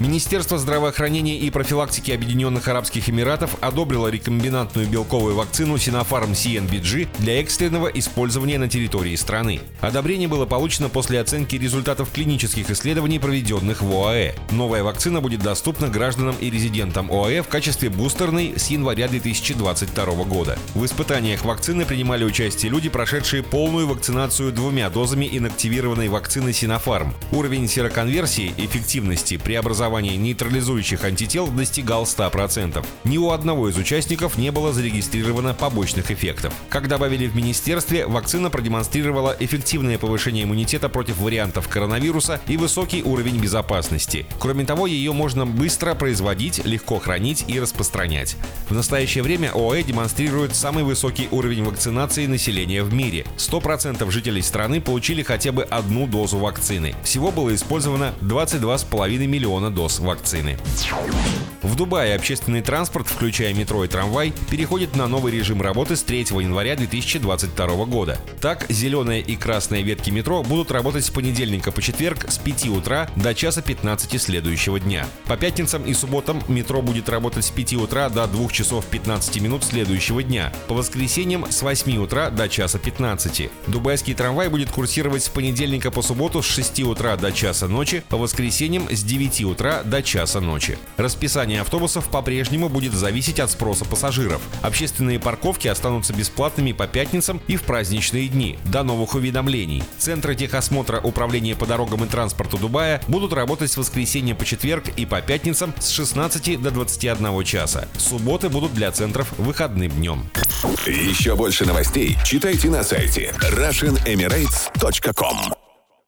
Министерство здравоохранения и профилактики Объединенных Арабских Эмиратов одобрило рекомбинантную белковую вакцину Sinopharm CNBG для экстренного использования на территории страны. Одобрение было получено после оценки результатов клинических исследований, проведенных в ОАЭ. Новая вакцина будет доступна гражданам и резидентам ОАЭ в качестве бустерной с января 2022 года. В испытаниях вакцины принимали участие люди, прошедшие полную вакцинацию двумя дозами инактивированной вакцины Sinopharm. Уровень сероконверсии, эффективности, преобразования формировании нейтрализующих антител достигал 100%. Ни у одного из участников не было зарегистрировано побочных эффектов. Как добавили в министерстве, вакцина продемонстрировала эффективное повышение иммунитета против вариантов коронавируса и высокий уровень безопасности. Кроме того, ее можно быстро производить, легко хранить и распространять. В настоящее время ОАЭ демонстрирует самый высокий уровень вакцинации населения в мире. 100% жителей страны получили хотя бы одну дозу вакцины. Всего было использовано 22,5 миллиона доз доз вакцины. В Дубае общественный транспорт, включая метро и трамвай, переходит на новый режим работы с 3 января 2022 года. Так, зеленая и красная ветки метро будут работать с понедельника по четверг с 5 утра до часа 15 следующего дня. По пятницам и субботам метро будет работать с 5 утра до 2 часов 15 минут следующего дня. По воскресеньям с 8 утра до часа 15. Дубайский трамвай будет курсировать с понедельника по субботу с 6 утра до часа ночи, по воскресеньям с 9 утра до часа ночи. Расписание автобусов по-прежнему будет зависеть от спроса пассажиров. Общественные парковки останутся бесплатными по пятницам и в праздничные дни, до новых уведомлений. Центры техосмотра Управления по дорогам и транспорту Дубая будут работать с воскресенья по четверг и по пятницам с 16 до 21 часа. Субботы будут для центров выходным днем. Еще больше новостей читайте на сайте RussianEmirates.com